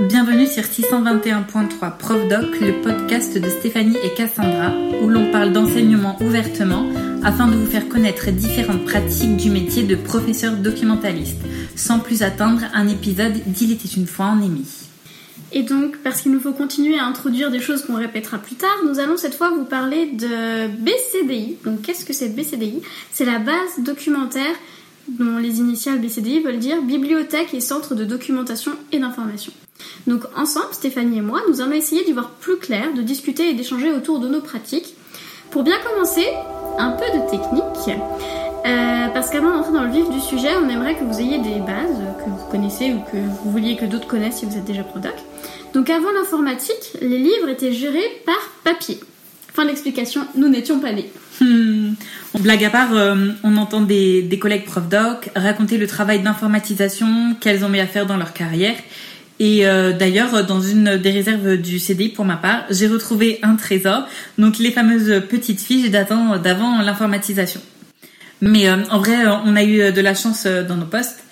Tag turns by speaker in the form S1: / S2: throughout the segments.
S1: Bienvenue sur 621.3 Prof Doc, le podcast de Stéphanie et Cassandra, où l'on parle d'enseignement ouvertement afin de vous faire connaître différentes pratiques du métier de professeur documentaliste. Sans plus attendre, un épisode d'Il était une fois en émis.
S2: Et donc, parce qu'il nous faut continuer à introduire des choses qu'on répétera plus tard, nous allons cette fois vous parler de BCDI. Donc, qu'est-ce que c'est BCDI C'est la base documentaire dont les initiales BCDI veulent dire Bibliothèque et Centre de Documentation et d'Information. Donc ensemble, Stéphanie et moi, nous allons essayer d'y voir plus clair, de discuter et d'échanger autour de nos pratiques. Pour bien commencer, un peu de technique. Euh, parce qu'avant d'entrer dans le vif du sujet, on aimerait que vous ayez des bases que vous connaissez ou que vous vouliez que d'autres connaissent si vous êtes déjà prodoc. Donc avant l'informatique, les livres étaient gérés par papier. Fin d'explication, nous n'étions pas nés.
S1: Hmm. Blague à part, euh, on entend des, des collègues prof doc raconter le travail d'informatisation qu'elles ont mis à faire dans leur carrière. Et euh, d'ailleurs, dans une des réserves du CDI, pour ma part, j'ai retrouvé un trésor, donc les fameuses petites fiches datant d'avant l'informatisation. Mais euh, en vrai, on a eu de la chance dans nos postes.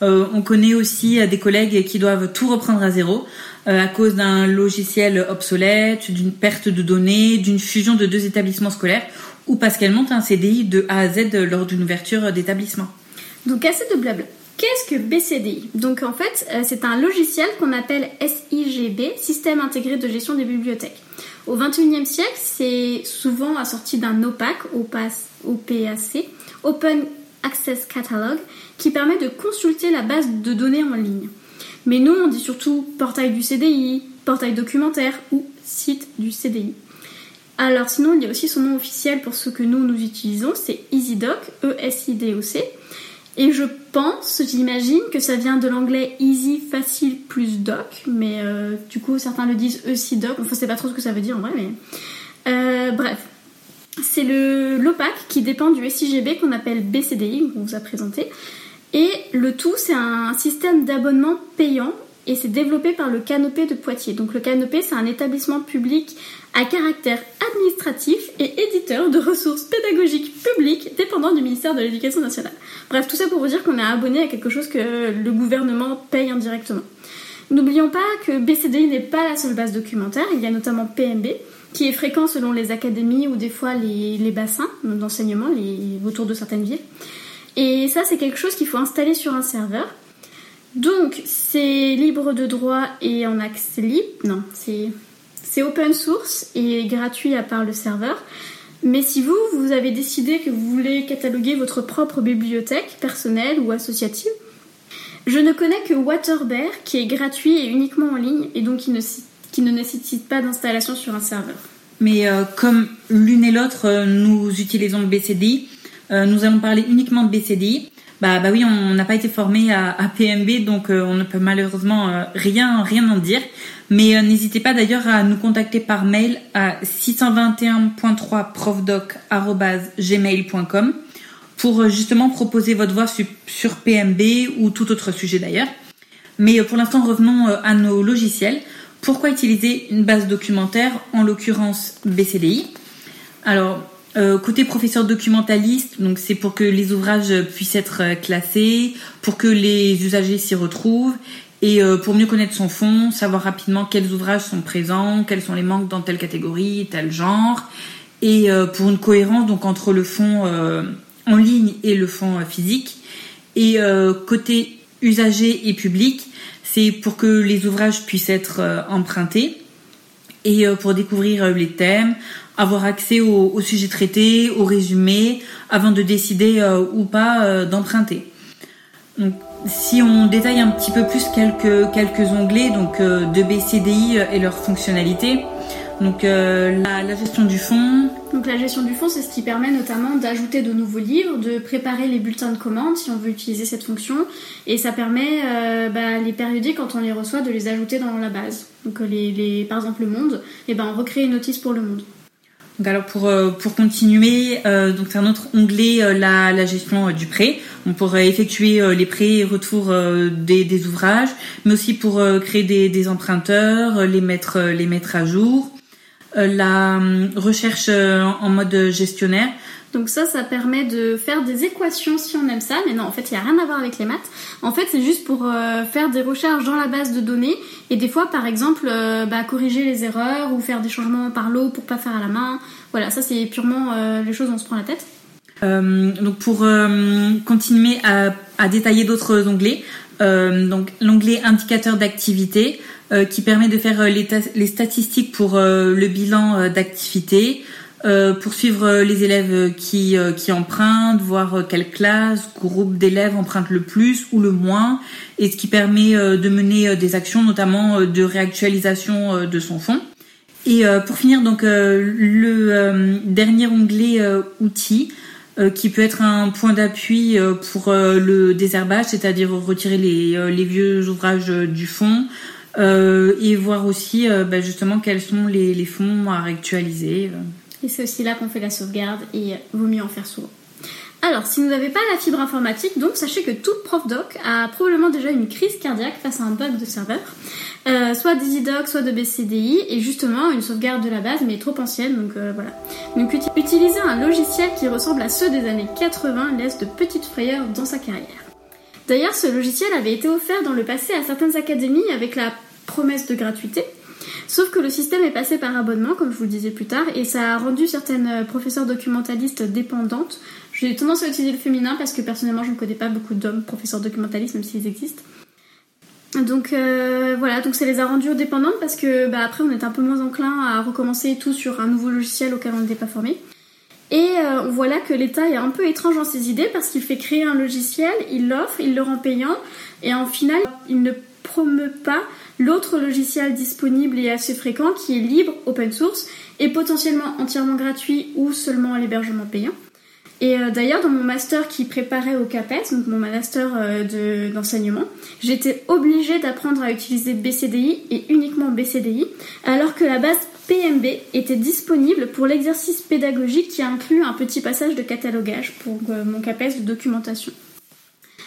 S1: on connaît aussi des collègues qui doivent tout reprendre à zéro à cause d'un logiciel obsolète, d'une perte de données, d'une fusion de deux établissements scolaires ou parce qu'elle monte un CDI de A à Z lors d'une ouverture d'établissement.
S2: Donc assez de blabla. Qu'est-ce que BCDI Donc en fait, euh, c'est un logiciel qu'on appelle SIGB, Système intégré de gestion des bibliothèques. Au XXIe siècle, c'est souvent assorti d'un OPAC, OPAC, Open Access Catalog, qui permet de consulter la base de données en ligne. Mais nous, on dit surtout portail du CDI, portail documentaire ou site du CDI. Alors sinon, il y a aussi son nom officiel pour ce que nous, nous utilisons, c'est EasyDoc, E-S-I-D-O-C. Et je pense, j'imagine que ça vient de l'anglais easy, facile plus doc, mais euh, du coup certains le disent ECDoc, enfin c'est pas trop ce que ça veut dire en vrai, mais... Euh, bref, c'est l'OPAC qui dépend du SIGB qu'on appelle BCDI, qu'on vous a présenté. Et le tout, c'est un système d'abonnement payant et c'est développé par le Canopé de Poitiers. Donc le Canopé, c'est un établissement public à caractère administratif et éditeur de ressources pédagogiques publiques dépendant du ministère de l'Éducation nationale. Bref, tout ça pour vous dire qu'on est abonné à quelque chose que le gouvernement paye indirectement. N'oublions pas que BCDI n'est pas la seule base documentaire, il y a notamment PMB, qui est fréquent selon les académies ou des fois les, bassins d'enseignement autour de certaines villes. Et ça, c'est quelque chose qu'il faut installer sur un serveur. Donc, c'est libre de droit et en accès libre. Non, c'est open source et gratuit à part le serveur. Mais si vous, vous avez décidé que vous voulez cataloguer votre propre bibliothèque personnelle ou associative, je ne connais que Waterbear qui est gratuit et uniquement en ligne et donc qui ne, qui ne nécessite pas d'installation sur un serveur.
S1: Mais euh, comme l'une et l'autre, euh, nous utilisons le BCDI, euh, nous allons parler uniquement de BCDI. Bah, bah oui, on n'a pas été formé à, PMB, donc on ne peut malheureusement rien, rien en dire. Mais euh, n'hésitez pas d'ailleurs à nous contacter par mail à 621.3profdoc.gmail.com pour euh, justement proposer votre voix sur PMB ou tout autre sujet d'ailleurs. Mais euh, pour l'instant, revenons à nos logiciels. Pourquoi utiliser une base documentaire, en l'occurrence BCDI Alors, côté professeur documentaliste, donc c'est pour que les ouvrages puissent être classés, pour que les usagers s'y retrouvent et euh, pour mieux connaître son fond, savoir rapidement quels ouvrages sont présents, quels sont les manques dans telle catégorie, tel genre, et euh, pour une cohérence donc entre le fond euh, en ligne et le fond physique. Et côté usager et public, c'est pour que les ouvrages puissent être empruntés et pour découvrir les thèmes, avoir accès aux, sujets traités, aux résumés, avant de décider ou pas d'emprunter. Donc si on détaille un petit peu plus quelques, quelques onglets donc, euh, de BCDI et leurs fonctionnalités, donc euh, la, gestion du fonds.
S2: Donc la gestion du fonds, c'est ce qui permet notamment d'ajouter de nouveaux livres, de préparer les bulletins de commande si on veut utiliser cette fonction, et ça permet euh, bah, les périodiques quand on les reçoit de les ajouter dans la base. Donc les, les par exemple le Monde, et eh ben on recrée une notice pour le Monde.
S1: Donc alors pour euh, pour continuer, euh, donc c'est un autre onglet euh, la, la gestion du prêt. On pourrait effectuer les prêts et retours des, des ouvrages, mais aussi pour créer des, des emprunteurs, les mettre les mettre à jour. La recherche en mode gestionnaire.
S2: Donc ça, ça permet de faire des équations si on aime ça. Mais non, en fait, il n'y a rien à voir avec les maths. En fait, c'est juste pour euh, faire des recherches dans la base de données et des fois, par exemple, euh, bah, corriger les erreurs ou faire des changements par l'eau pour pas faire à la main. Voilà, ça c'est purement euh, les choses dont on se prend la tête.
S1: donc pour continuer à, à détailler d'autres onglets, donc l'onglet indicateur d'activité qui permet de faire les, les statistiques pour le bilan d'activité, euh, pour suivre les élèves qui, euh, qui empruntent, voir quelle classe, groupe d'élèves empruntent le plus ou le moins, et ce qui permet euh, de mener des actions, notamment de réactualisation de son fonds. Et pour finir, donc le dernier onglet outils, qui peut être un point d'appui pour le désherbage, c'est-à-dire retirer les, les, vieux ouvrages du fond, et voir aussi bah, justement quels sont les, les fonds à réactualiser.
S2: Et c'est aussi là qu'on fait la sauvegarde et vaut mieux en faire souvent. Alors, si vous n'avez pas la fibre informatique, donc sachez que tout prof doc a probablement déjà une crise cardiaque face à un bug de serveur, euh, soit d'EasyDoc, soit de BCDI, et justement une sauvegarde de la base, mais trop ancienne, donc euh, voilà. Donc utiliser un logiciel qui ressemble à ceux des années 80 laisse de petites frayeurs dans sa carrière. D'ailleurs, ce logiciel avait été offert dans le passé à certaines académies avec la promesse de gratuité, Sauf que le système est passé par abonnement, comme je vous le disais plus tard, et ça a rendu certaines professeurs documentalistes dépendantes. J'ai tendance à utiliser le féminin parce que personnellement je ne connais pas beaucoup d'hommes professeurs documentalistes, même s'ils existent. Donc euh, voilà, ça les a rendues dépendantes parce que bah, après on est un peu moins enclin à recommencer tout sur un nouveau logiciel auquel on n'était pas formé. On voit là que l'État est un peu étrange dans ses idées parce qu'il fait créer un logiciel, il l'offre, il le rend payant, et en final il ne promeut pas l'autre logiciel disponible et assez fréquent qui est libre, open source, et potentiellement entièrement gratuit ou seulement à l'hébergement payant. Et euh, d'ailleurs, dans mon master qui préparait au CAPES, donc mon master euh, d'enseignement, j'étais obligée d'apprendre à utiliser BCDI et uniquement BCDI, alors que la base PMB était disponible pour l'exercice pédagogique qui inclut un petit passage de catalogage pour euh, mon CAPES de documentation.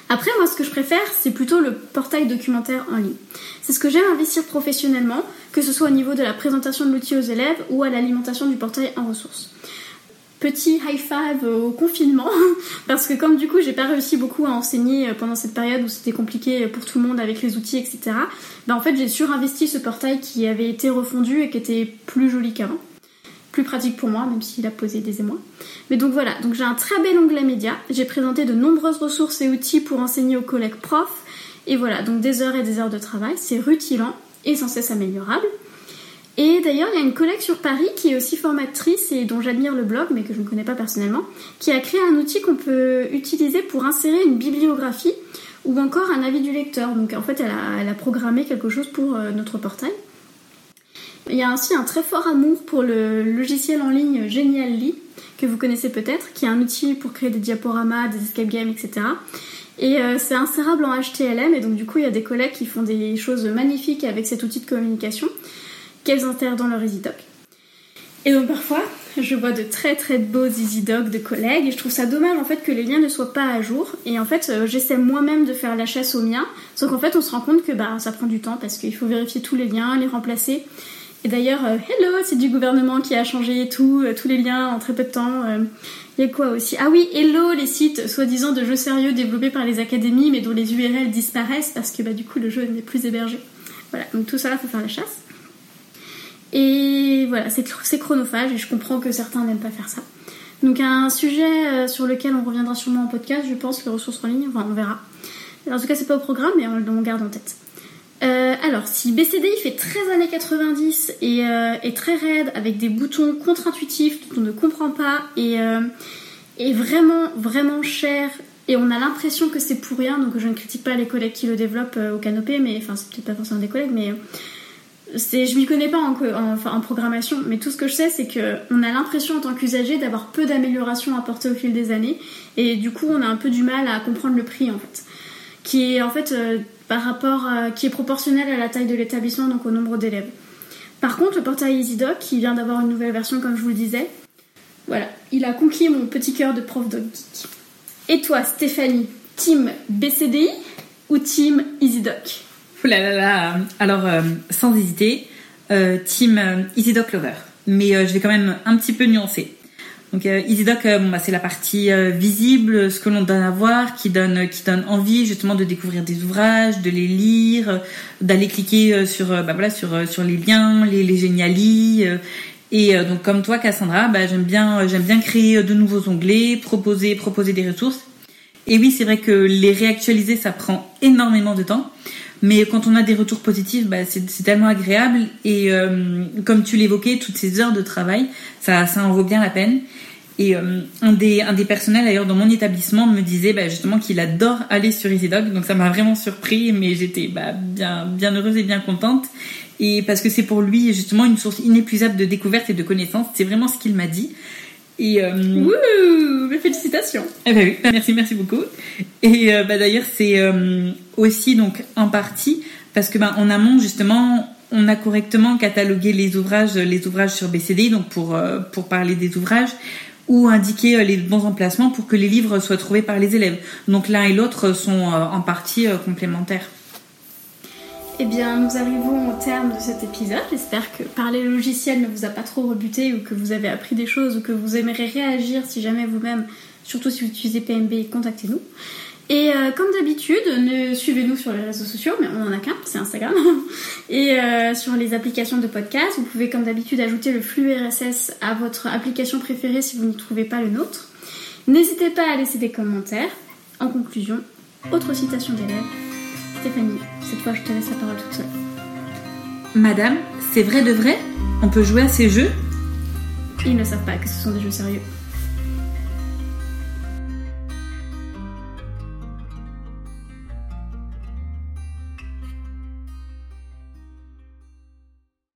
S2: Après, moi, ce que je préfère, c'est plutôt le portail documentaire en ligne. C'est ce que j'aime investir professionnellement, que ce soit au niveau de la présentation de l'outil aux élèves ou à l'alimentation du portail en ressources. Petit high five au confinement, parce que comme du coup j'ai pas réussi beaucoup à enseigner pendant cette période où c'était compliqué pour tout le monde avec les outils, etc. Ben en fait j'ai surinvesti ce portail qui avait été refondu et qui était plus joli qu'avant plus pratique pour moi, même s'il a posé des émois. Mais donc voilà, donc j'ai un très bel onglet média. J'ai présenté de nombreuses ressources et outils pour enseigner aux collègues profs. Et voilà, donc des heures et des heures de travail. C'est rutilant et sans cesse améliorable. Et d'ailleurs, il y a une collègue sur Paris qui est aussi formatrice et dont j'admire le blog, mais que je ne connais pas personnellement, qui a créé un outil qu'on peut utiliser pour insérer une bibliographie ou encore un avis du lecteur. Donc en fait, elle a, programmé quelque chose pour euh, notre portail. Il y a ainsi un très fort amour pour le logiciel en ligne Genially, que vous connaissez peut-être, qui est un outil pour créer des diaporamas, des escape games, etc. Et euh, c'est insérable en HTML, et donc du coup il y a des collègues qui font des choses magnifiques avec cet outil de communication qu'elles intègrent dans leur EasyDoc. Et donc parfois, je vois de très très beaux EasyDoc de collègues et je trouve ça dommage en fait que les liens ne soient pas à jour. Et en fait, euh, j'essaie moi-même de faire la chasse aux miens, sauf qu'en fait on se rend compte que bah, ça prend du temps parce qu'il faut vérifier tous les liens, les remplacer. Et d'ailleurs, euh, hello, c'est du gouvernement qui a changé tout, euh, tous les liens en très peu de temps. Il y a quoi aussi? Ah oui, hello, les sites soi-disant de jeux sérieux développés par les académies, mais dont les URL disparaissent parce que bah, du coup le jeu n'est plus hébergé. Voilà, donc tout ça, il faut faire la chasse. Et voilà, c'est chronophage et je comprends que certains n'aiment pas faire ça. Donc un sujet euh, sur lequel on reviendra sûrement en podcast, je pense, les ressources en ligne, enfin on verra. En tout cas, c'est pas au programme, mais on, on garde en tête. Euh, alors, si BCDI fait très années 90 et euh, est très raide, avec des boutons contre-intuitifs dont on ne comprend pas, et euh, est vraiment, vraiment cher, et on a l'impression que c'est pour rien, donc je ne critique pas les collègues qui le développent au canopé, mais enfin, c'est peut-être pas forcément des collègues, mais c'est, je m'y connais pas en, en, programmation, mais tout ce que je sais, c'est qu'on a l'impression en tant qu'usager d'avoir peu d'améliorations apportées au fil des années, et du coup, on a un peu du mal à comprendre le prix en fait. Qui est en fait par rapport qui est proportionnel à la taille de l'établissement, donc au nombre d'élèves. Par contre, le portail EasyDoc, qui vient d'avoir une nouvelle version, comme je vous le disais, voilà, il a conquis mon petit cœur de prof doc geek. Et toi, Stéphanie, team BCDI ou team EasyDoc?
S1: Ouh là là là Alors, euh, sans hésiter, euh, team euh, EasyDoc Lover. Mais je vais quand même un petit peu nuancer. Donc EasyDoc, bon, bah, c'est la partie visible, ce que l'on donne à voir, qui donne, qui donne envie justement de découvrir des ouvrages, de les lire, d'aller cliquer sur, bah, voilà, sur, sur les liens, les, les et donc comme toi, Cassandra, bah, j'aime bien, j'aime bien créer de nouveaux onglets, proposer, proposer des ressources. Et oui, c'est vrai que les réactualiser, ça prend énormément de temps. Mais quand on a des retours positifs, bah, c'est tellement agréable. Et euh, comme tu l'évoquais, toutes ces heures de travail, ça, ça en vaut bien la peine. Et euh, un, des, un des personnels d'ailleurs dans mon établissement me disait bah, justement qu'il adore aller sur EasyDog. Donc ça m'a vraiment surpris, mais j'étais bah, bien, bien heureuse et bien contente. Et parce que c'est pour lui justement une source inépuisable de découvertes et de connaissances. C'est vraiment ce qu'il m'a dit. Et euh,
S2: Wouh mes Félicitations
S1: eh ben oui, merci, merci beaucoup. Et euh, bah, d'ailleurs, c'est euh, aussi donc en partie parce que bah, en amont justement, on a correctement catalogué les ouvrages, les ouvrages sur BCD, donc pour euh, pour parler des ouvrages ou indiquer euh, les bons emplacements pour que les livres soient trouvés par les élèves. Donc l'un et l'autre sont euh, en partie euh, complémentaires.
S2: Eh bien, nous arrivons au terme de cet épisode. J'espère que parler logiciel ne vous a pas trop rebuté ou que vous avez appris des choses ou que vous aimeriez réagir si jamais vous-même, surtout si vous utilisez PMB, contactez-nous. Et euh, comme d'habitude, suivez-nous sur les réseaux sociaux, mais on en a qu'un, c'est Instagram. Et euh, sur les applications de podcast, vous pouvez comme d'habitude ajouter le flux RSS à votre application préférée si vous ne trouvez pas le nôtre. N'hésitez pas à laisser des commentaires. En conclusion, autre citation d'élève. Stéphanie, cette fois je te laisse la parole toute seule.
S1: Madame, c'est vrai de vrai? On peut jouer à ces jeux?
S2: Ils ne savent pas que ce sont des jeux sérieux.